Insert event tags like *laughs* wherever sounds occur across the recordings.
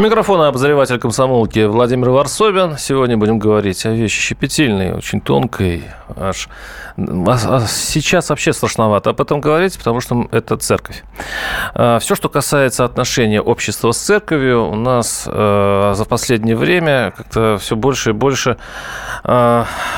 Микрофон обозреватель комсомолки Владимир Варсобин. Сегодня будем говорить о вещи щепетильной, очень тонкой, аж а, а сейчас вообще страшновато об этом говорить, потому что это церковь. А, Все, что касается отношения общества с церковью, у нас за последнее время как-то все больше и больше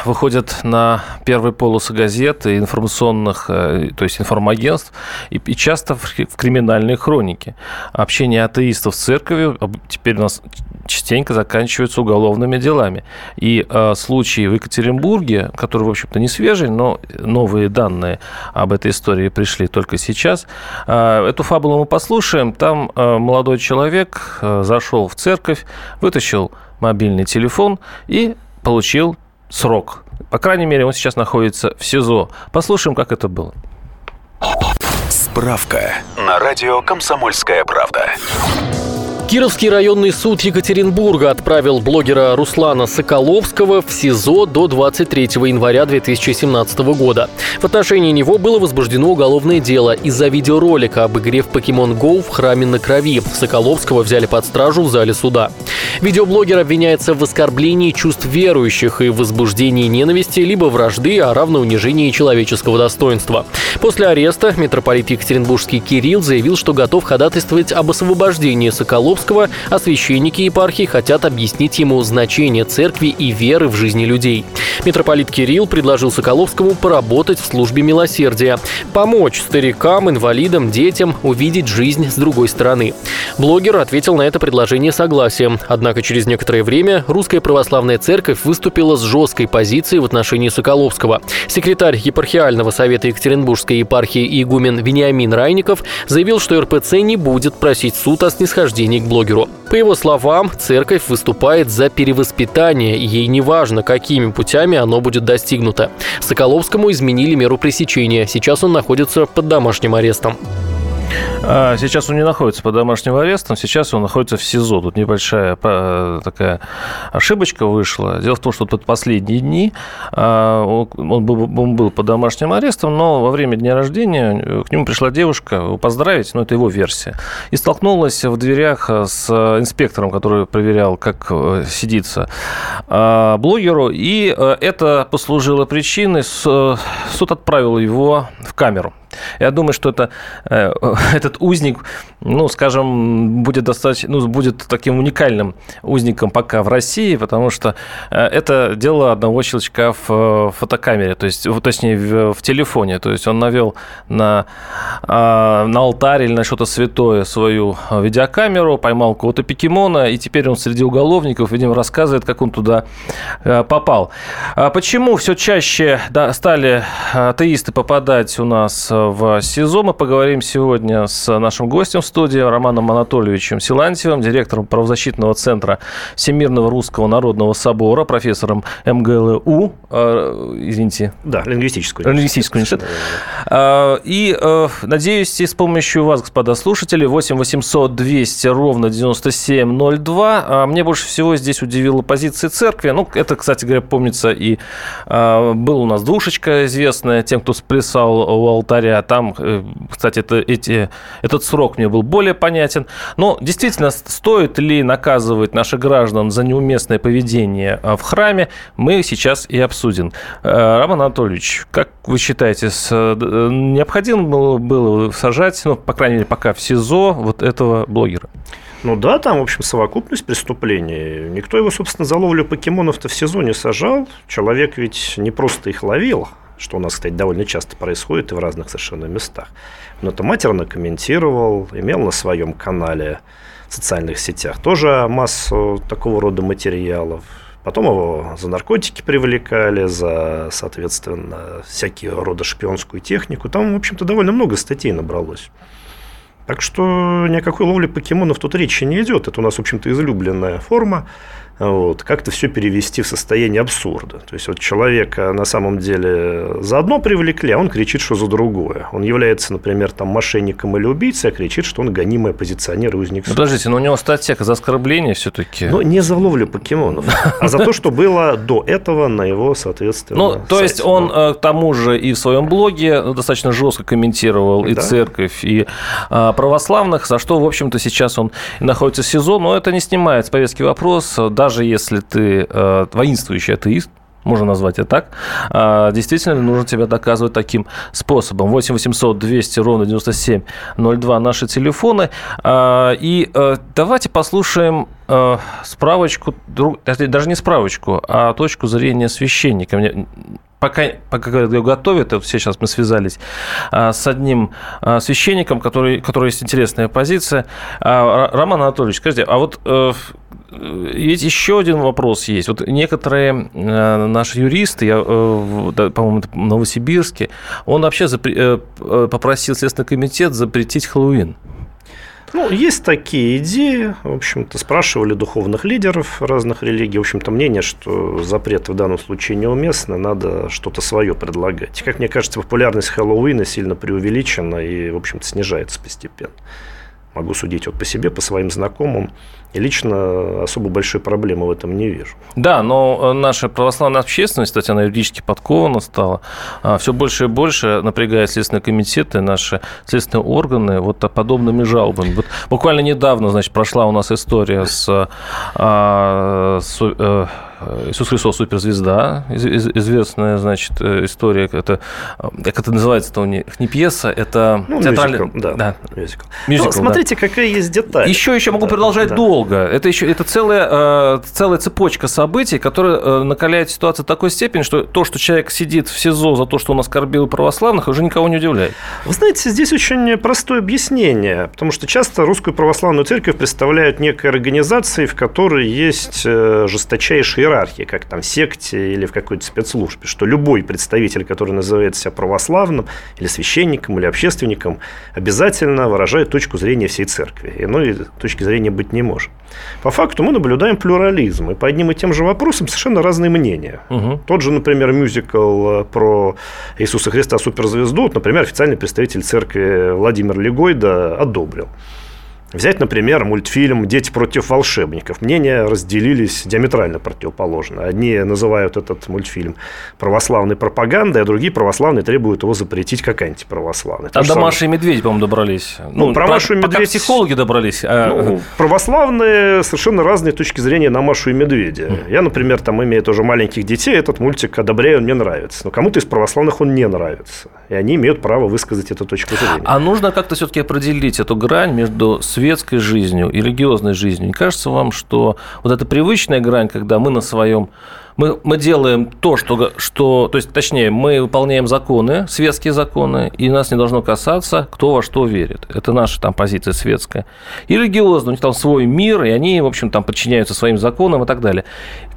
выходят на первые полосы газет и информационных, то есть информагентств, и часто в криминальные хроники. Общение атеистов с церковью теперь у нас частенько заканчиваются уголовными делами. И э, случай в Екатеринбурге, который, в общем-то, не свежий, но новые данные об этой истории пришли только сейчас. Э, эту фабулу мы послушаем. Там э, молодой человек э, зашел в церковь, вытащил мобильный телефон и получил срок. По крайней мере, он сейчас находится в СИЗО. Послушаем, как это было. Справка на радио «Комсомольская правда». Кировский районный суд Екатеринбурга отправил блогера Руслана Соколовского в СИЗО до 23 января 2017 года. В отношении него было возбуждено уголовное дело из-за видеоролика об игре в Pokemon Go в храме на крови. Соколовского взяли под стражу в зале суда. Видеоблогер обвиняется в оскорблении чувств верующих и возбуждении ненависти либо вражды, а равно унижении человеческого достоинства. После ареста митрополит Екатеринбургский Кирилл заявил, что готов ходатайствовать об освобождении Соколовского Покровского, а священники епархии хотят объяснить ему значение церкви и веры в жизни людей. Митрополит Кирилл предложил Соколовскому поработать в службе милосердия, помочь старикам, инвалидам, детям увидеть жизнь с другой стороны. Блогер ответил на это предложение согласием. Однако через некоторое время Русская Православная Церковь выступила с жесткой позицией в отношении Соколовского. Секретарь епархиального совета Екатеринбургской епархии игумен Вениамин Райников заявил, что РПЦ не будет просить суд о снисхождении к блогеру. По его словам, церковь выступает за перевоспитание, и ей не важно, какими путями оно будет достигнуто. Соколовскому изменили меру пресечения. Сейчас он находится под домашним арестом. А, сейчас он не находится под домашним арестом, сейчас он находится в СИЗО. Тут небольшая такая ошибочка вышла. Дело в том, что под последние дни а, он был, под домашним арестом, но во время дня рождения к нему пришла девушка поздравить, ну, это его версия, и столкнулась в дверях с инспектором, который проверял, как э, сидится блогеру, и э, это послужило причиной, суд отправил его в камеру. Я думаю, что это, э, *laughs* этот узник, ну, скажем, будет достаточно, ну, будет таким уникальным узником пока в России, потому что э, это дело одного щелчка в э, фотокамере, то есть, точнее, в, в телефоне. То есть он навел на, на алтарь или на что-то святое свою видеокамеру, поймал кого-то покемона, и теперь он среди уголовников, видимо, рассказывает, как он туда попал. А почему все чаще стали атеисты попадать у нас в СИЗО. Мы поговорим сегодня с нашим гостем студии Романом Анатольевичем Силантьевым, директором правозащитного центра Всемирного Русского Народного Собора, профессором МГЛУ, э, извините. Да, лингвистическую. Лингвистическую университет. Э, и э, надеюсь, с помощью вас, господа слушатели, 8 800 200 ровно 9702. А мне больше всего здесь удивила позиция церкви. Ну, это, кстати говоря, помнится, и был у нас душечка известная, тем, кто сплясал у алтаря. Там, э, кстати, это, эти, этот срок мне был более понятен. Но действительно, стоит ли наказывать наших граждан за неуместное поведение э, в храме, мы сейчас и обсудим. Э, Роман Анатольевич, как вы считаете, необходимо было сажать, ну, по крайней мере, пока в СИЗО вот этого блогера? Ну да, там, в общем, совокупность преступлений. Никто его, собственно, за ловлю покемонов-то в СИЗО не сажал. Человек ведь не просто их ловил, что у нас, кстати, довольно часто происходит и в разных совершенно местах. Но это матерно комментировал, имел на своем канале в социальных сетях тоже массу такого рода материалов. Потом его за наркотики привлекали, за, соответственно, всякие рода шпионскую технику. Там, в общем-то, довольно много статей набралось. Так что ни о какой ловле покемонов тут речи не идет. Это у нас, в общем-то, излюбленная форма вот, как-то все перевести в состояние абсурда. То есть вот человека на самом деле за одно привлекли, а он кричит, что за другое. Он является, например, там мошенником или убийцей, а кричит, что он гонимый оппозиционер и узник. Подождите, но у него статья за оскорбление все-таки. Ну, не за ловлю покемонов, а за то, что было до этого на его, соответственно, Ну, то есть он э, к тому же и в своем блоге достаточно жестко комментировал и церковь, и а, православных, за что, в общем-то, сейчас он находится в СИЗО, но это не снимает с повестки вопрос, даже если ты э, воинствующий атеист, можно назвать это так, а, действительно нужно тебя доказывать таким способом. 8 800 200 ровно 9702 наши телефоны. А, и э, давайте послушаем э, справочку, даже не справочку, а точку зрения священника. Мне пока, пока готовят, вот сейчас мы связались с одним священником, который, который есть интересная позиция. Роман Анатольевич, скажите, а вот ведь еще один вопрос есть. Вот некоторые э, наши юристы, я, э, по-моему, в Новосибирске, он вообще запре- э, попросил Следственный комитет запретить Хэллоуин. Ну, есть такие идеи, в общем-то, спрашивали духовных лидеров разных религий, в общем-то, мнение, что запрет в данном случае неуместно, надо что-то свое предлагать. Как мне кажется, популярность Хэллоуина сильно преувеличена и, в общем-то, снижается постепенно. Могу судить вот по себе, по своим знакомым. И лично особо большой проблемы в этом не вижу. Да, но э, наша православная общественность, кстати, она юридически подкована стала, а, все больше и больше напрягает следственные комитеты, наши следственные органы вот подобными жалобами. Вот буквально недавно, значит, прошла у нас история с, а, с э, Иисус Христос суперзвезда, известная, значит, э, история. Это, как это называется-то у них? Не пьеса, это ну, театральный... Мюзикл, да, да. Мюзикл. Мюзикл Но, смотрите, да. какая есть деталь. Еще, еще могу да, продолжать да. долго. Это еще это целая, э, целая цепочка событий, которая э, накаляет ситуацию в такой степени, что то, что человек сидит в СИЗО за то, что он оскорбил православных, уже никого не удивляет. Вы знаете, здесь очень простое объяснение, потому что часто русскую православную церковь представляют некой организацией, в которой есть э, иерархия, как там секте или в какой-то спецслужбе, что любой представитель, который называет себя православным или священником, или общественником, обязательно выражает точку зрения всей церкви. Иной точки зрения быть не может. По факту мы наблюдаем плюрализм, и по одним и тем же вопросам совершенно разные мнения. Угу. Тот же, например, мюзикл э, про Иисуса Христа суперзвезду, например, официальный представитель церкви Владимир Легойда одобрил. Взять, например, мультфильм «Дети против волшебников». Мнения разделились диаметрально противоположно. Одни называют этот мультфильм православной пропагандой, а другие православные требуют его запретить как антиправославный. А до Маши и Медведь, по-моему, добрались. Ну, ну про, про Машу и Медведь... психологи добрались. А... Ну, православные совершенно разные точки зрения на Машу и Медведя. Я, например, там, имея тоже маленьких детей, этот мультик одобряю, он мне нравится. Но кому-то из православных он не нравится. И они имеют право высказать эту точку зрения. А нужно как-то все-таки определить эту грань между светской жизнью и религиозной жизнью. Не кажется вам, что вот эта привычная грань, когда мы на своем мы, мы делаем то, что, что, то есть, точнее, мы выполняем законы, светские законы, и нас не должно касаться, кто во что верит. Это наша там позиция светская. И религиозная, у них там свой мир, и они, в общем, там подчиняются своим законам и так далее.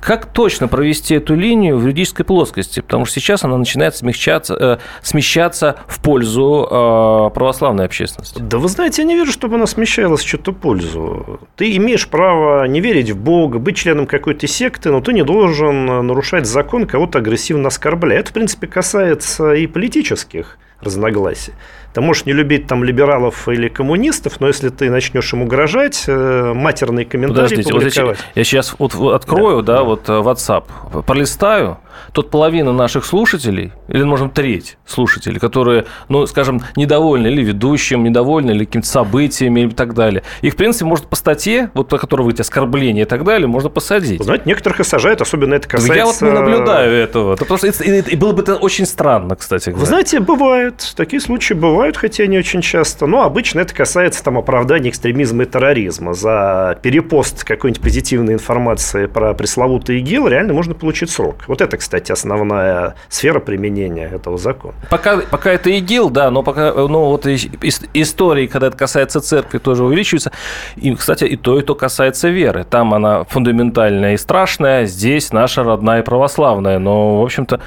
Как точно провести эту линию в юридической плоскости? Потому что сейчас она начинает смягчаться, э, смещаться в пользу э, православной общественности. Да вы знаете, я не вижу, чтобы она смещалась в чью-то пользу. Ты имеешь право не верить в Бога, быть членом какой-то секты, но ты не должен нарушать закон, кого-то агрессивно оскорбляя. Это, в принципе, касается и политических разногласий. Ты можешь не любить там либералов или коммунистов, но если ты начнешь им угрожать, э, матерные комментарии Подождите, публиковать... Вот я сейчас вот открою, да, да, да, вот э, WhatsApp, пролистаю, тут половина наших слушателей, или, можем, треть слушателей, которые, ну, скажем, недовольны или ведущим, недовольны или какими-то событиями и так далее. Их, в принципе, может по статье, вот по которой вы говорите, оскорбление и так далее, можно посадить. Знаете, некоторых и сажают, особенно это касается... Я вот не наблюдаю этого. Это просто, и, и было бы это очень странно, кстати говоря. Вы знаете, бывает, такие случаи бывают, хотя не очень часто, но обычно это касается там оправдания экстремизма и терроризма. За перепост какой-нибудь позитивной информации про пресловутый ИГИЛ реально можно получить срок. Вот это, кстати, основная сфера применения этого закона. Пока, пока это ИГИЛ, да, но пока, ну, вот истории, когда это касается церкви, тоже увеличиваются. И, кстати, и то, и то касается веры. Там она фундаментальная и страшная, здесь наша родная и православная. Но, в общем-то,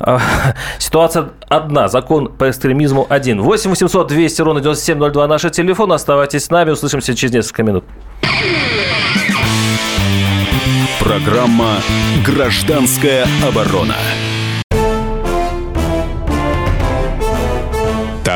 а, *laughs* ситуация одна, закон по экстремизму один. 8 800 200 ровно 9702 наш телефон. Оставайтесь с нами, услышимся через несколько минут. Программа «Гражданская оборона».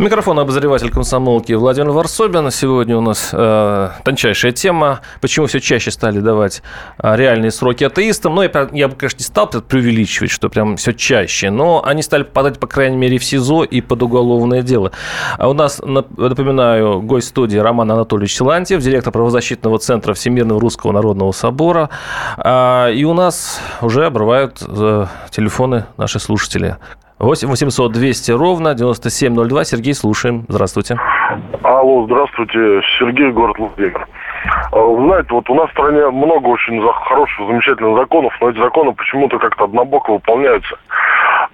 Микрофон обозреватель комсомолки Владимир Варсобин. Сегодня у нас э, тончайшая тема. Почему все чаще стали давать э, реальные сроки атеистам? Ну, я, я бы, конечно, не стал преувеличивать, что прям все чаще, но они стали попадать, по крайней мере, в СИЗО и под уголовное дело. А у нас, напоминаю, гость студии Роман Анатольевич Силантьев, директор правозащитного центра Всемирного Русского Народного Собора. А, и у нас уже обрывают э, телефоны наши слушатели. 8 800 200 ровно 9702. Сергей, слушаем. Здравствуйте. Алло, здравствуйте. Сергей, город Владимир. А, вы знаете, вот у нас в стране много очень хороших, замечательных законов, но эти законы почему-то как-то однобоко выполняются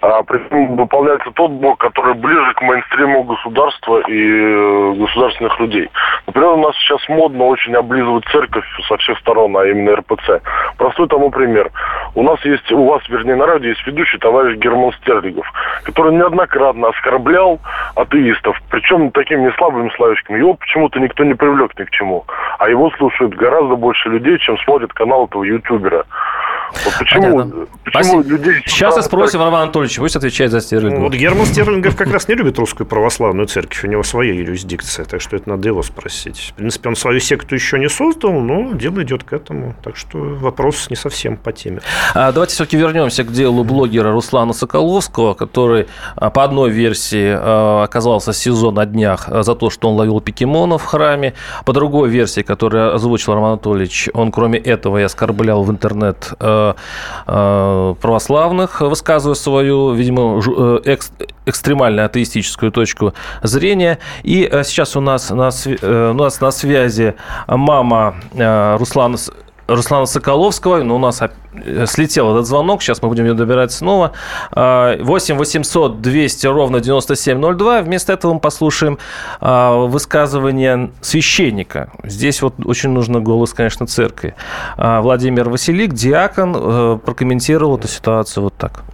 выполняется тот блок, который ближе к мейнстриму государства и э, государственных людей. Например, у нас сейчас модно очень облизывать церковь со всех сторон, а именно РПЦ. Простой тому пример. У нас есть, у вас, вернее, на радио есть ведущий товарищ Герман Стерлигов, который неоднократно оскорблял атеистов, причем такими неслабыми словечками. Его почему-то никто не привлек ни к чему, а его слушают гораздо больше людей, чем смотрит канал этого ютубера. Вот почему, почему людей... Сейчас и спросим Роман Анатольевич, пусть отвечает за Стерлингов. Ну, вот Герман Стерлингов как раз не любит русскую православную церковь, у него своя юрисдикция, так что это надо его спросить. В принципе, он свою секту еще не создал, но дело идет к этому, так что вопрос не совсем по теме. А, давайте все-таки вернемся к делу блогера Руслана Соколовского, который а, по одной версии а, оказался в СИЗО на днях за то, что он ловил покемонов в храме, по другой версии, которую озвучил Роман Анатольевич, он кроме этого и оскорблял в интернет Э, православных, высказывая свою, видимо, э, экстремально атеистическую точку зрения. И э, сейчас у нас на, у нас на связи мама Руслана Руслана Соколовского, но у нас слетел этот звонок, сейчас мы будем ее добирать снова. 8 800 200 ровно 9702. Вместо этого мы послушаем а, высказывание священника. Здесь вот очень нужно голос, конечно, церкви. А, Владимир Василик, диакон, э, прокомментировал эту ситуацию вот так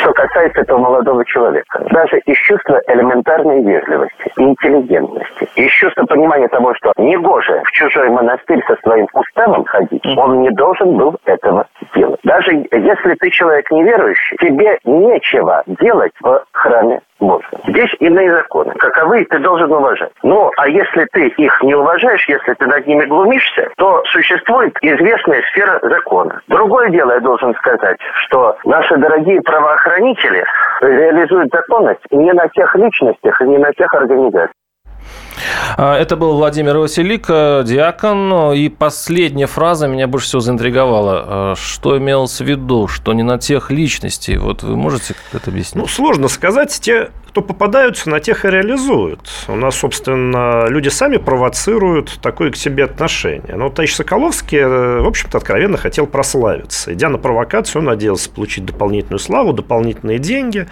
что касается этого молодого человека. Даже из чувства элементарной вежливости, интеллигентности, из чувства понимания того, что негоже в чужой монастырь со своим уставом ходить, он не должен был этого делать. Даже если ты человек неверующий, тебе нечего делать в храме Божьем. Здесь иные законы. Каковы ты должен уважать. Ну, а если ты их не уважаешь, если ты над ними глумишься, то существует известная сфера закона. Другое дело, я должен сказать, что наши дорогие правоохранители реализуют законность не на тех личностях и не на тех организациях. А, это был Владимир Василик, э, диакон. И последняя фраза меня больше всего заинтриговала. А, что имелось в виду? Что не на тех личностей? Вот вы можете это объяснить? Ну, сложно сказать. Те, кто попадаются, на тех и реализуют. У нас, собственно, люди сами провоцируют такое к себе отношение. Но Таищ Соколовский, э, в общем-то, откровенно хотел прославиться. Идя на провокацию, он надеялся получить дополнительную славу, дополнительные деньги.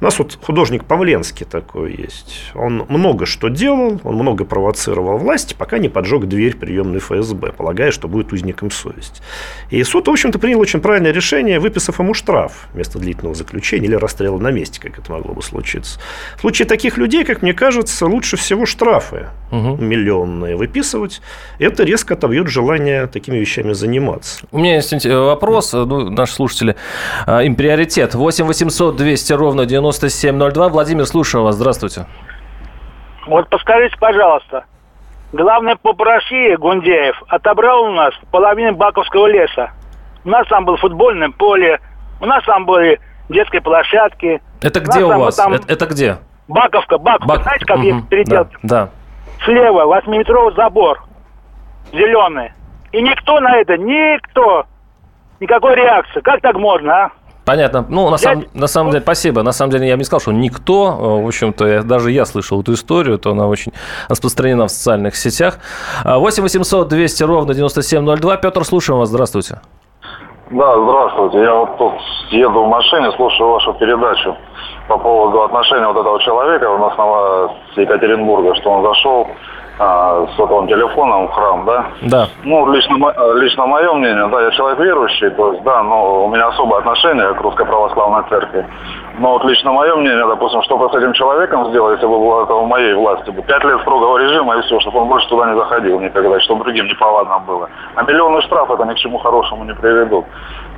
У нас вот художник Павленский такой есть. Он много что делал, он много провоцировал власть, пока не поджег дверь приемной ФСБ, полагая, что будет узником совести. И суд, в общем-то, принял очень правильное решение, выписав ему штраф вместо длительного заключения или расстрела на месте, как это могло бы случиться. В случае таких людей, как мне кажется, лучше всего штрафы угу. миллионные выписывать. Это резко отобьет желание такими вещами заниматься. У меня есть вопрос, ну, наши слушатели, а, им приоритет. 8 800 200 ровно 9702. Владимир, слушаю вас. Здравствуйте. Вот подскажите, пожалуйста, главный поп России Гундеев отобрал у нас половину Баковского леса. У нас там было футбольное поле, у нас там были детские площадки. Это где у, у вас? Там... Это, это где? Баковка, Баковка. Бак... Знаете, как угу. есть передел? Да, да. Слева восьмиметровый забор, зеленый. И никто на это, никто никакой реакции. Как так можно, а? Понятно. Ну, на, сам, на самом деле, спасибо. На самом деле, я бы не сказал, что никто. В общем-то, я, даже я слышал эту историю, то она очень распространена в социальных сетях. 8 800 200 ровно 9702. Петр, слушаем вас. Здравствуйте. Да, здравствуйте. Я вот тут еду в машине, слушаю вашу передачу по поводу отношения вот этого человека у нас на Екатеринбурга, что он зашел а, сотовым телефоном в храм, да? Да. Ну, лично, лично мое мнение, да, я человек верующий, то есть, да, но у меня особое отношение к Русской Православной Церкви. Но вот лично мое мнение, допустим, что бы с этим человеком сделать, если бы было это в моей власти, бы пять лет строгого режима и все, чтобы он больше туда не заходил никогда, чтобы другим неповадно было. А миллионы штраф это ни к чему хорошему не приведут.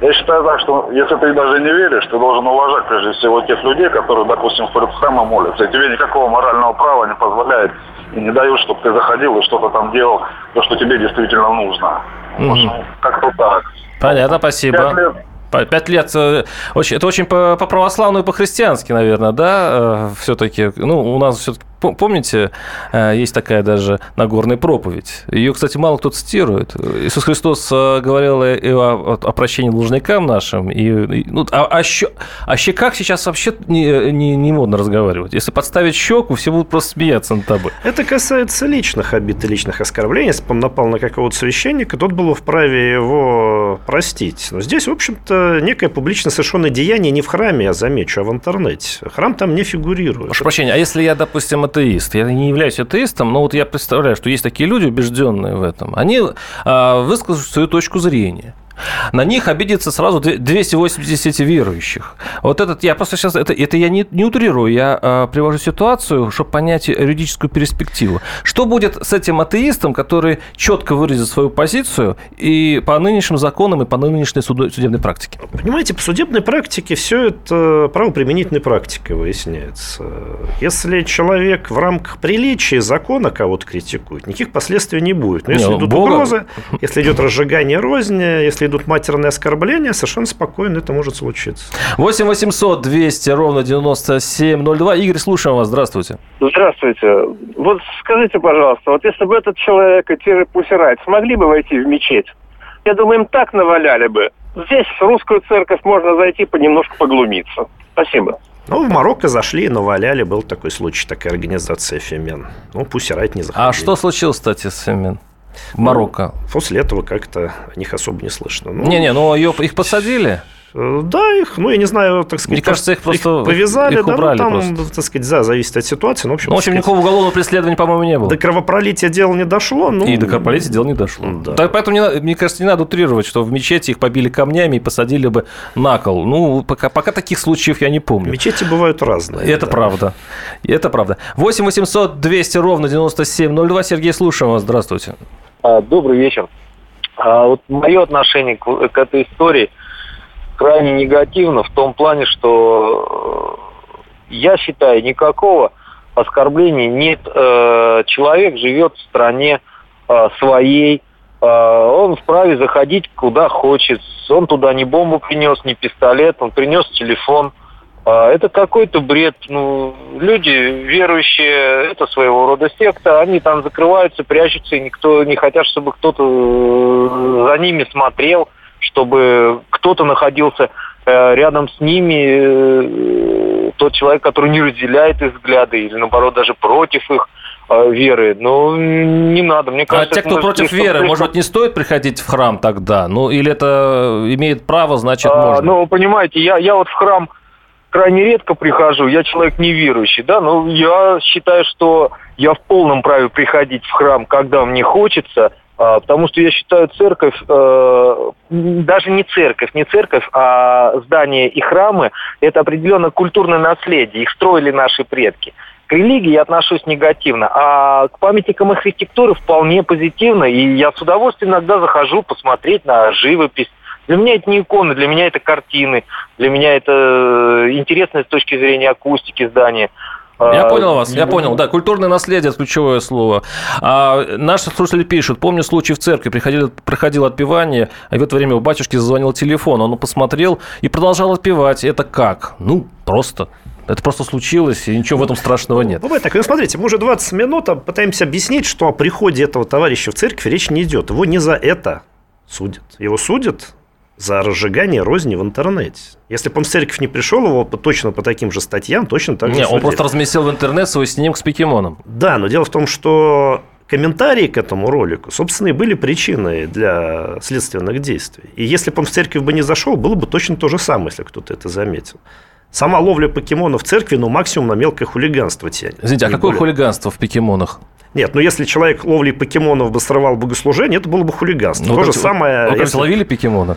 Я считаю так, что если ты даже не веришь, ты должен уважать прежде всего тех людей, которые, допустим, в храм и молятся. И тебе никакого морального права не позволяет и не дают, чтобы ты заходил и что-то там делал, то, что тебе действительно нужно. Угу. Как-то так. Понятно, спасибо. Пять лет, Пять лет, э, это очень по, по православному и по-христиански, наверное, да, э, все-таки. Ну, у нас все-таки Помните, э, есть такая даже Нагорная проповедь. Ее, кстати, мало кто цитирует. Иисус Христос говорил и о, о прощении должникам нашим. И, и, ну, о, о, щек, о щеках сейчас вообще не, не, не модно разговаривать. Если подставить щеку, все будут просто смеяться над тобой. Это касается личных обид и личных оскорблений. Если бы он напал на какого-то священника, тот был вправе его простить. Но здесь, в общем-то, некое публично совершенное деяние не в храме, я замечу, а в интернете. Храм там не фигурирует. Прошу прощения, а если я, допустим, атеист. Я не являюсь атеистом, но вот я представляю, что есть такие люди, убежденные в этом. Они а, выскажут свою точку зрения на них обидится сразу 280 верующих. Вот этот, я просто сейчас, это, это я не, не утрирую, я э, привожу ситуацию, чтобы понять юридическую перспективу. Что будет с этим атеистом, который четко выразит свою позицию и по нынешним законам, и по нынешней судебной практике? Понимаете, по судебной практике все это правоприменительной практикой выясняется. Если человек в рамках приличия закона кого-то критикует, никаких последствий не будет. Но если не, идут Бога... угрозы, если идет разжигание розни, если идут матерные оскорбления, совершенно спокойно это может случиться. 8 800 200 ровно 9702. Игорь, слушаем вас. Здравствуйте. Здравствуйте. Вот скажите, пожалуйста, вот если бы этот человек и же Пусирайт смогли бы войти в мечеть, я думаю, им так наваляли бы. Здесь в русскую церковь можно зайти понемножку поглумиться. Спасибо. Ну, в Марокко зашли и наваляли. Был такой случай, такая организация Фемен. Ну, пусть Райт не заходил. А что случилось, кстати, с Фемен? Марокко. Ну, после этого как-то о них особо не слышно. Ну, Не-не, ну ее, их посадили? Э, да, их, ну, я не знаю, так сказать... Мне кажется, их просто их повязали, их да, убрали ну, там, просто. так сказать, да, зависит от ситуации. Ну, в общем, ну, в общем сказать, никакого уголовного преследования, по-моему, не было. До кровопролития дело не дошло. Ну, и до кровопролития дело не дошло. Да. Так, поэтому, не, мне кажется, не надо утрировать, что в мечети их побили камнями и посадили бы на кол. Ну, пока, пока таких случаев я не помню. Мечети бывают разные. Это да. правда. Это правда. 8 800 200 ровно 9702. Сергей, слушаем вас. Здравствуйте. А, добрый вечер. А, вот мое отношение к, к этой истории крайне негативно в том плане, что э, я считаю, никакого оскорбления нет. Э, человек живет в стране э, своей, он вправе заходить куда хочет. Он туда ни бомбу принес, ни пистолет, он принес телефон – это какой-то бред. Ну, люди верующие, это своего рода секта, они там закрываются, прячутся, и никто не хотят, чтобы кто-то за ними смотрел, чтобы кто-то находился э, рядом с ними, э, тот человек, который не разделяет их взгляды, или наоборот даже против их веры. Ну, не надо. Мне кажется, а те, кто против веры, может, не стоит приходить в храм тогда? Ну, или это имеет право, значит, а, можно? Ну, понимаете, я, я вот в храм крайне редко прихожу, я человек неверующий, да, но я считаю, что я в полном праве приходить в храм, когда мне хочется, а, потому что я считаю церковь, э, даже не церковь, не церковь, а здания и храмы, это определенно культурное наследие, их строили наши предки. К религии я отношусь негативно, а к памятникам архитектуры вполне позитивно, и я с удовольствием иногда захожу посмотреть на живопись, для меня это не иконы, для меня это картины, для меня это э, интересно с точки зрения акустики здания. Я а, понял вас, я понял. Да, культурное наследие – ключевое слово. А, наши слушатели пишут, помню случай в церкви, приходил, проходило отпевание, а в это время у батюшки зазвонил телефон, он посмотрел и продолжал отпевать. Это как? Ну, просто. Это просто случилось, и ничего в этом страшного нет. Бывает так. Ну, смотрите, мы уже 20 минут пытаемся объяснить, что о приходе этого товарища в церковь речь не идет. Его не за это судят. Его судят за разжигание розни в интернете. Если бы он в церковь не пришел, его точно по таким же статьям, точно так же Не, он просто разместил в интернет свой снимок с покемоном. Да, но дело в том, что комментарии к этому ролику, собственно, и были причиной для следственных действий. И если бы он в церковь бы не зашел, было бы точно то же самое, если кто-то это заметил. Сама ловля покемонов в церкви, ну, максимум на мелкое хулиганство тянет. Извините, а Не какое более. хулиганство в покемонах? Нет, ну если человек ловлей покемонов бы срывал богослужение, это было бы хулиганство. Ну, то же самое... Вы если- ловили покемона?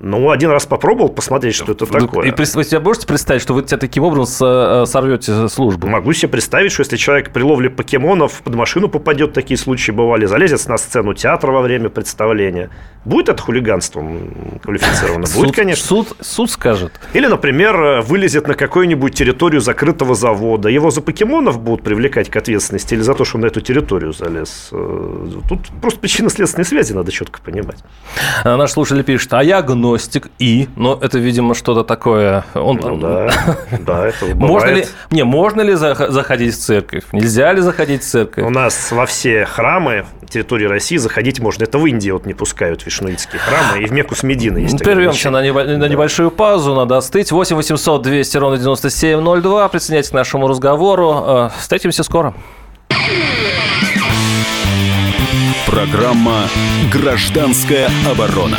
Ну, один раз попробовал посмотреть, что это такое. И вы себе можете представить, что вы тебя таким образом э, сорвете службу? Могу себе представить, что если человек при ловле покемонов под машину попадет, такие случаи бывали, залезет на сцену театра во время представления, будет это хулиганством квалифицировано? Будет, Суд- конечно. Суд, суд скажет. Или, например, вылезет на какую-нибудь территорию закрытого завода. Его за покемонов будут привлекать к ответственности или за то, что он на эту территорию залез. Э, Тут просто причинно-следственной связи надо четко понимать. Наш слушатель пишет, а я гностик и... Но это, видимо, что-то такое... Он, Ну да, *laughs* да, это Можно ли, бывает. не, можно ли зах- заходить в церковь? Нельзя ли заходить в церковь? У нас во все храмы территории России заходить можно. Это в Индии вот не пускают вишнуитские храмы, и в Мекку с Мединой есть Прервемся на, на небольшую паузу, надо остыть. 8 800 200 ровно 9702. Присоединяйтесь к нашему разговору. Э, Встретимся скоро. Программа «Гражданская оборона».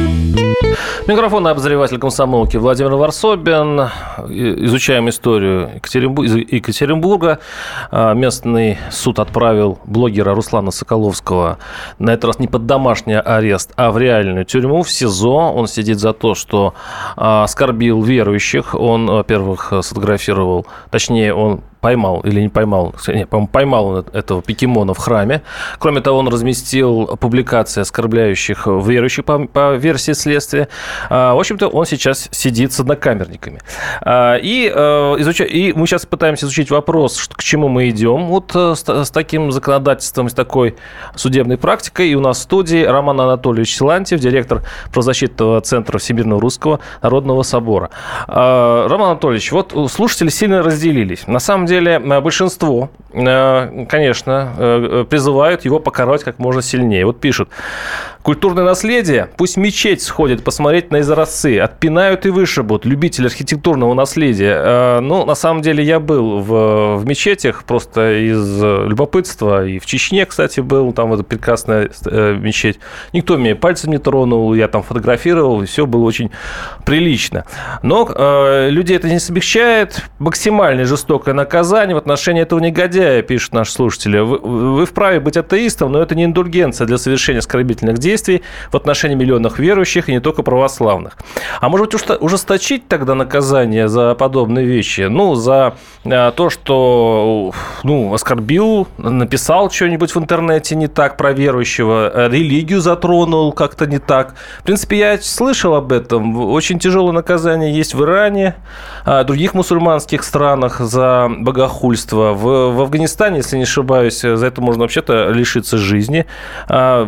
Микрофон обозреватель комсомолки Владимир Варсобин. Изучаем историю Екатеринбу- из Екатеринбурга. А, Местный суд отправил блогера Руслана Соколовского на этот раз не под домашний арест, а в реальную тюрьму, в СИЗО. Он сидит за то, что а, оскорбил верующих. Он, во-первых, сфотографировал, точнее, он поймал или не поймал, не, по-моему, поймал он этого покемона в храме. Кроме того, он разместил публикации, оскорбляющих верующих по, по версии следствия. А, В общем-то, он сейчас сидит с однокамерниками. А, И, э, изуча- и мы сейчас пытаемся изучить вопрос, что- к чему мы идем вот э, с, с таким законодательством, с такой судебной практикой. И у нас в студии Роман Анатольевич Силантьев, директор правозащитного центра Всемирного Русского Народного Собора. А, Роман Анатольевич, вот слушатели сильно разделились. На самом деле э, большинство, э, конечно, э, призывают его покарать как можно сильнее. Вот пишут, культурное наследие, пусть мечеть сходит посмотреть на изразцы, отпинают и вышибут любители архитектурного наследия. Э, Ну, на самом деле, я был в, в мечетях просто из э, любопытства, и в Чечне, кстати, был, там эта прекрасная э, мечеть. Никто меня пальцем не тронул, я там фотографировал, и все было очень прилично. Но э, людей это не смягчает. Максимально жестокое наказание в отношении этого негодяя, пишут наши слушатели. Вы, вы вправе быть атеистом, но это не индульгенция для совершения оскорбительных действий в отношении миллионов верующих и не только православных. А может быть, ужесточить тогда наказание за подобные вещи? Ну, за э, то, что ну, оскорбил, написал что-нибудь в интернете не так про верующего, э, религию затронул как-то не так. В принципе, я слышал об этом. Очень тяжелое наказание есть в Иране, а, других мусульманских странах за богохульство. В, в Афганистане, если не ошибаюсь, за это можно вообще-то лишиться жизни.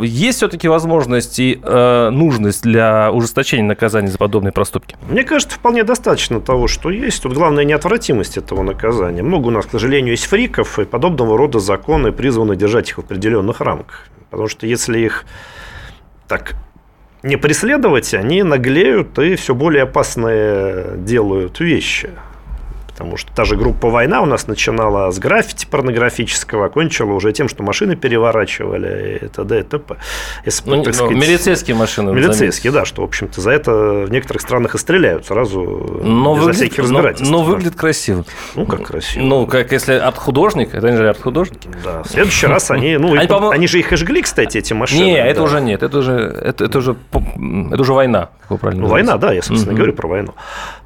Есть все-таки возможность и э, нужность для ужесточения наказаний за подобные проступки? Мне кажется, вполне достаточно того, что есть. Тут главное неотвратимость этого наказания. Много у нас, к сожалению, есть фриков, и подобного рода законы призваны держать их в определенных рамках. Потому что если их так не преследовать, они наглеют и все более опасные делают вещи. Потому что та же группа «Война» у нас начинала с граффити порнографического, окончила уже тем, что машины переворачивали и т.д. и т.п. Если, ну, так сказать, милицейские машины. Милицейские, да, что, в общем-то, за это в некоторых странах и стреляют сразу но безо выглядит, всяких разбирательств. Но, но выглядит красиво. Ну, как красиво. Ну, как если от художника, это они же арт-художники. Да, в следующий раз они, ну, они, они же их и жгли, кстати, эти машины. Не, это уже нет, это уже, это, это уже, это уже война, как вы правильно Ну, война, да, я, собственно, говорю про войну.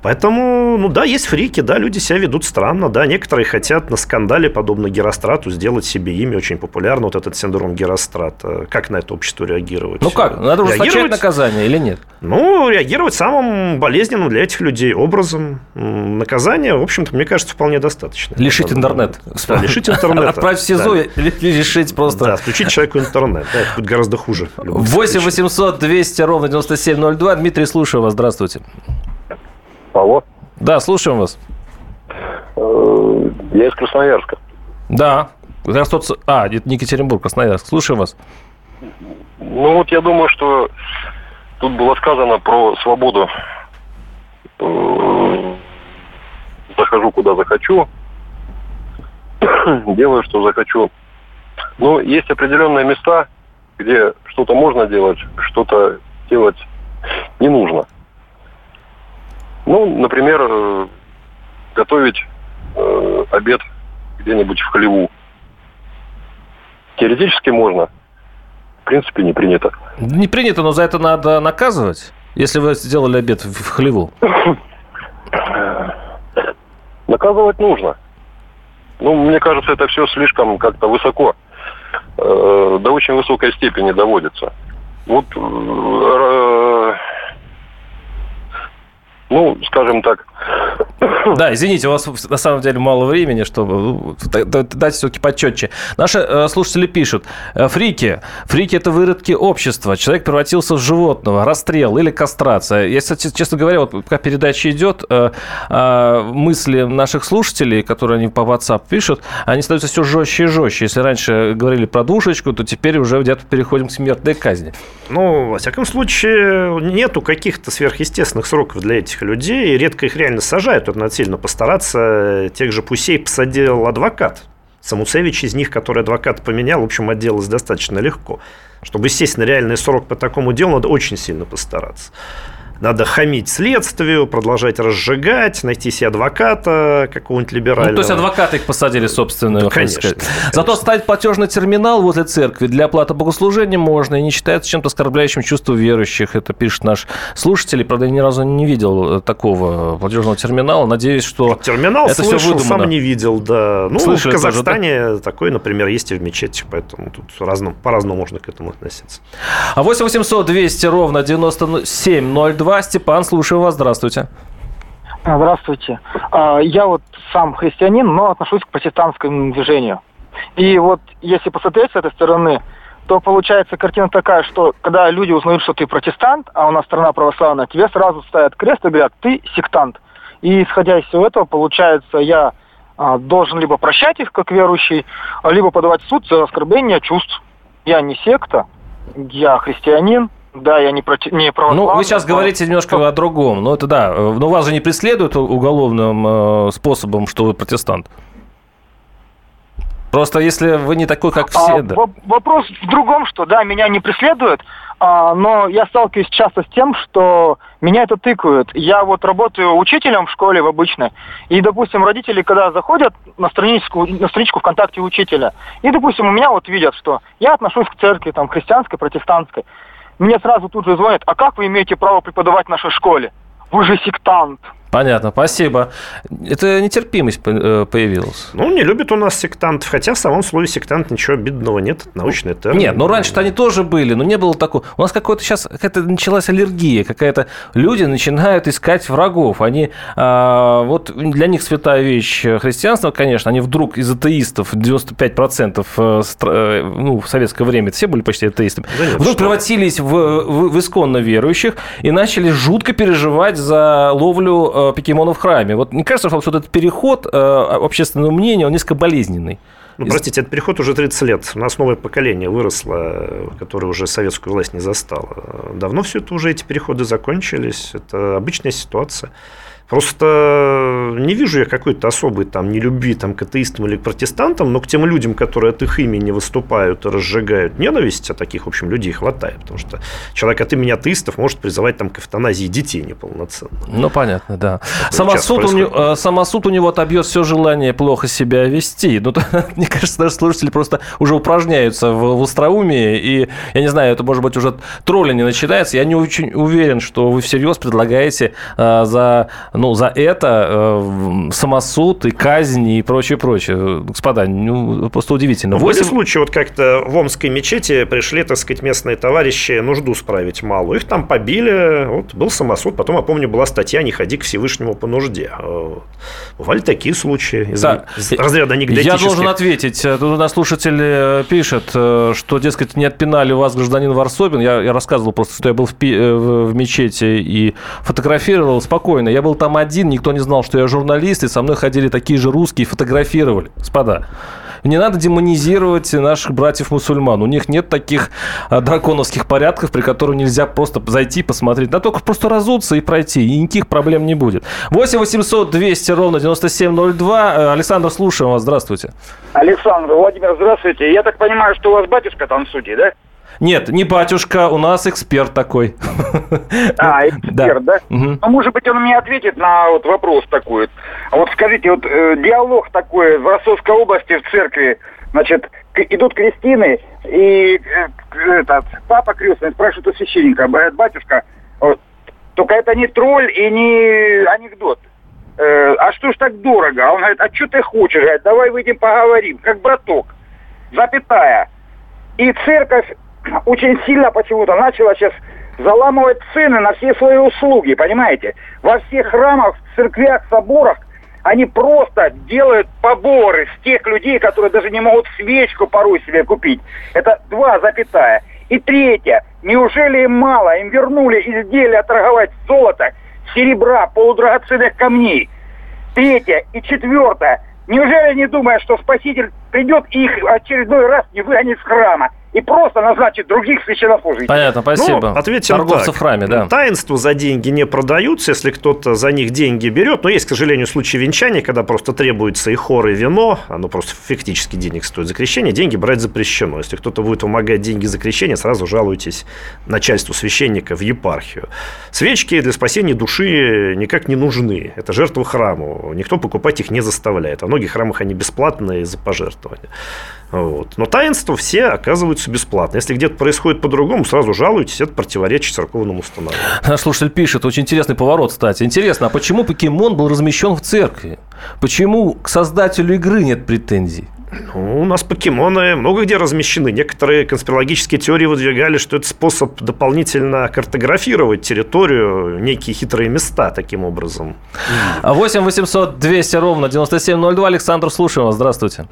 Поэтому, ну да, есть фрики, да, люди себя ведут странно, да, некоторые хотят на скандале, подобно Герострату, сделать себе имя очень популярно, вот этот синдром Герострата. Как на это общество реагировать? Ну как, надо ужесточать наказание или нет? Ну, реагировать самым болезненным для этих людей образом. Наказание, в общем-то, мне кажется, вполне достаточно. Лишить интернет. Да, лишить интернета. *laughs* Отправить в СИЗО и лишить просто... Да, включить человеку интернет. Да, это будет гораздо хуже. 8 800 200 ровно 9702. Дмитрий, слушаю вас. Здравствуйте. Алло. Да, слушаем вас. Э, я из Красноярска. Да. Тот... А, это не Екатеринбург, Красноярск. Слушаем вас. Ну вот я думаю, что тут было сказано про свободу. Э, захожу куда захочу, *coughs* делаю, что захочу. Но есть определенные места, где что-то можно делать, что-то делать не нужно. Ну, например, э, готовить э, обед где-нибудь в хлеву. Теоретически можно. В принципе, не принято. Не принято, но за это надо наказывать, если вы сделали обед в хлеву. *coughs* Наказывать нужно. Ну, мне кажется, это все слишком как-то высоко, э, до очень высокой степени доводится. Вот э, ну, скажем так. Да, извините, у вас на самом деле мало времени, чтобы ну, дать все-таки почетче. Наши э, слушатели пишут, «Э, фрики, фрики это выродки общества, человек превратился в животного, расстрел или кастрация. Я, кстати, честно говоря, вот пока передача идет, э, мысли наших слушателей, которые они по WhatsApp пишут, они становятся все жестче и жестче. Если раньше говорили про душечку, то теперь уже где-то переходим к смертной казни. Ну, во всяком случае, нету каких-то сверхъестественных сроков для этих этих людей, редко их реально сажают, это надо сильно постараться. Тех же Пусей посадил адвокат. Самуцевич из них, который адвокат поменял, в общем, отделалось достаточно легко. Чтобы на реальный срок по такому делу, надо очень сильно постараться. Надо хамить следствию, продолжать разжигать, найти себе адвоката какого-нибудь либерального. Ну, то есть адвокаты их посадили, собственно, да, конечно, конечно. Зато ставить платежный терминал возле церкви для оплаты богослужения можно и не считается чем-то оскорбляющим чувство верующих. Это пишет наш слушатель. Правда, я ни разу не видел такого платежного терминала. Надеюсь, что Терминал это слышал, все выдумано. сам не видел, да. Ну, Слышали в Казахстане тоже, да? такой, например, есть и в мечети, поэтому тут разно, по-разному можно к этому относиться. А 8 800 200 ровно 9702 2. Степан, слушаю вас. Здравствуйте. А, здравствуйте. А, я вот сам христианин, но отношусь к протестантскому движению. И вот если посмотреть с этой стороны, то получается картина такая, что когда люди узнают, что ты протестант, а у нас страна православная, тебе сразу ставят крест и говорят, ты сектант. И исходя из всего этого, получается, я а, должен либо прощать их как верующий, либо подавать в суд за оскорбление чувств. Я не секта, я христианин, да, я не, проти... не православный. Ну, вы сейчас но... говорите немножко о другом. Но это да. Но вас же не преследуют уголовным э, способом, что вы протестант. Просто если вы не такой, как все, а, да. Вопрос в другом, что да, меня не преследуют, а, но я сталкиваюсь часто с тем, что меня это тыкают. Я вот работаю учителем в школе в обычной, и, допустим, родители, когда заходят на страничку, на страничку ВКонтакте учителя, и, допустим, у меня вот видят, что я отношусь к церкви, там, христианской, протестантской, мне сразу тут же звонят, а как вы имеете право преподавать в нашей школе? Вы же сектант. Понятно, спасибо. Это нетерпимость э, появилась. Ну, не любят у нас сектантов, хотя в самом слове сектант ничего обидного нет, это научный термин. Нет, ну раньше-то они тоже были, но не было такого. У нас какой-то сейчас какая-то началась аллергия, какая-то люди начинают искать врагов. Они, а, вот для них святая вещь христианства, конечно, они вдруг из атеистов, 95% э, э, ну, в советское время все были почти атеистами, да нет, вдруг превратились в, в, в исконно верующих и начали жутко переживать за ловлю э, покемонов в храме. Вот не кажется, что вот этот переход э, общественного мнения, он несколько болезненный? Ну, простите, этот переход уже 30 лет. У нас новое поколение выросло, которое уже советскую власть не застало. Давно все это уже, эти переходы закончились. Это обычная ситуация. Просто не вижу я какой-то особой там нелюбви там, к атеистам или к протестантам, но к тем людям, которые от их имени выступают и разжигают ненависть, а таких, в общем, людей хватает. Потому что человек от имени атеистов может призывать там, к эвтаназии детей неполноценно. Ну, понятно, да. Самосуд у, него, э, самосуд у него отобьет все желание плохо себя вести. Ну, *laughs* мне кажется, даже слушатели просто уже упражняются в, в остроумии. И, я не знаю, это, может быть, уже тролли не начинается. Я не очень уверен, что вы всерьез предлагаете э, за ну, за это э, самосуд и казни и прочее, прочее. Господа, ну, просто удивительно. 8... Были случаи, вот как-то в Омской мечети пришли, так сказать, местные товарищи нужду справить малую. Их там побили, вот, был самосуд, потом, я помню, была статья «Не ходи к Всевышнему по нужде». Вот. Бывали такие случаи из, да. разряда анекдотических. Я должен ответить. Тут у нас слушатель э, пишет, э, что, дескать, не отпинали вас гражданин Варсобин. Я, я рассказывал просто, что я был в, в, в мечети и фотографировал спокойно. Я был там там один, никто не знал, что я журналист, и со мной ходили такие же русские, фотографировали. Господа, не надо демонизировать наших братьев-мусульман. У них нет таких а, драконовских порядков, при которых нельзя просто зайти, посмотреть. Надо только просто разуться и пройти, и никаких проблем не будет. 8 800 200 ровно 9702. Э, Александр, слушаем вас. Здравствуйте. Александр, Владимир, здравствуйте. Я так понимаю, что у вас батюшка там судьи, да? Нет, не батюшка, у нас эксперт такой. *laughs* А, эксперт, да? Ну, может быть, он мне ответит на вот вопрос такой. А вот скажите, вот э, диалог такой в Ростовской области в церкви, значит, идут крестины, и э, этот, папа крестный спрашивает у священника, батюшка, вот, только это не тролль и не анекдот. Э, а что ж так дорого? А он говорит, а что ты хочешь? Говорит, давай выйдем поговорим, как браток. Запятая. И церковь очень сильно почему-то начала сейчас заламывать цены на все свои услуги, понимаете? Во всех храмах, церквях, соборах они просто делают поборы с тех людей, которые даже не могут свечку порой себе купить. Это два запятая. И третье. Неужели им мало? Им вернули изделия торговать золото, серебра, полудрагоценных камней. Третье. И четвертое. Неужели не думая, что Спаситель придет и их очередной раз не выгонит с храма? И просто назначить других священнослужителей. Понятно, спасибо. Ну, ответим Торговцы так. в храме, да. Таинства за деньги не продаются, если кто-то за них деньги берет. Но есть, к сожалению, случаи венчания, когда просто требуется и хор, и вино. Оно просто фактически денег стоит за крещение. Деньги брать запрещено. Если кто-то будет вымогать деньги за крещение, сразу жалуйтесь начальству священника в епархию. Свечки для спасения души никак не нужны. Это жертва храму. Никто покупать их не заставляет. А в многих храмах они бесплатные за пожертвования. Вот. Но таинства все оказываются бесплатно. Если где-то происходит по-другому, сразу жалуйтесь, это противоречит церковному установлению. Наш слушатель пишет, очень интересный поворот, кстати. Интересно, а почему покемон был размещен в церкви? Почему к создателю игры нет претензий? Ну, у нас покемоны много где размещены. Некоторые конспирологические теории выдвигали, что это способ дополнительно картографировать территорию, некие хитрые места таким образом. 8 800 200 ровно 9702. Александр, слушаем вас. Здравствуйте.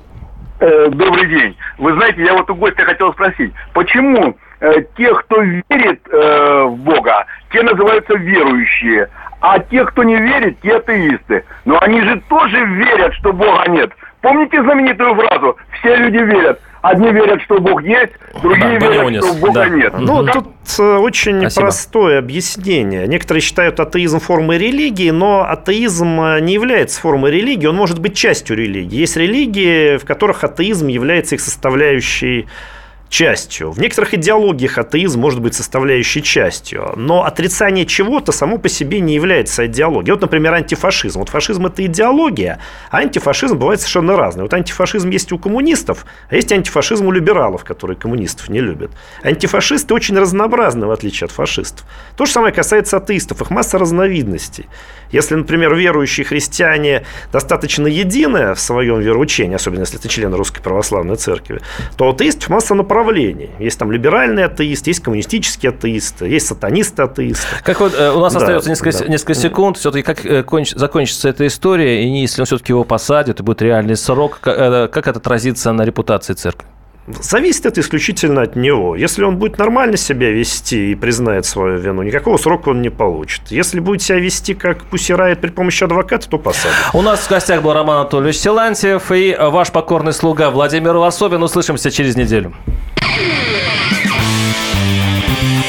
Э, добрый день. Вы знаете, я вот у гостя хотел спросить, почему э, те, кто верит э, в Бога, те называются верующие, а те, кто не верит, те атеисты. Но они же тоже верят, что Бога нет. Помните знаменитую фразу «все люди верят»? Одни верят, что Бог есть, другие да, верят, что Бога да. нет. Ну, угу. тут э, очень Спасибо. простое объяснение. Некоторые считают атеизм формой религии, но атеизм э, не является формой религии, он может быть частью религии. Есть религии, в которых атеизм является их составляющей частью. В некоторых идеологиях атеизм может быть составляющей частью, но отрицание чего-то само по себе не является идеологией. Вот, например, антифашизм. Вот фашизм – это идеология, а антифашизм бывает совершенно разный. Вот антифашизм есть у коммунистов, а есть антифашизм у либералов, которые коммунистов не любят. Антифашисты очень разнообразны, в отличие от фашистов. То же самое касается атеистов. Их масса разновидностей. Если, например, верующие христиане достаточно едины в своем вероучении, особенно если это члены Русской Православной Церкви, то атеистов масса направлений. Есть там либеральный атеист, есть коммунистический атеист, есть сатанисты-атеисты. Как вот э, у нас да, остается несколько, да. несколько секунд, все-таки как э, конч, закончится эта история, и если он все-таки его посадит, и будет реальный срок, как, э, как это отразится на репутации церкви? Зависит это исключительно от него. Если он будет нормально себя вести и признает свою вину, никакого срока он не получит. Если будет себя вести как пусирает при помощи адвоката, то посадят. У нас в гостях был Роман Анатольевич Силантьев и ваш покорный слуга Владимир Лосовин. Услышимся через неделю.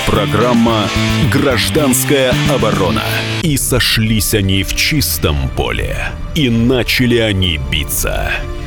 Программа «Гражданская оборона». И сошлись они в чистом поле. И начали они биться.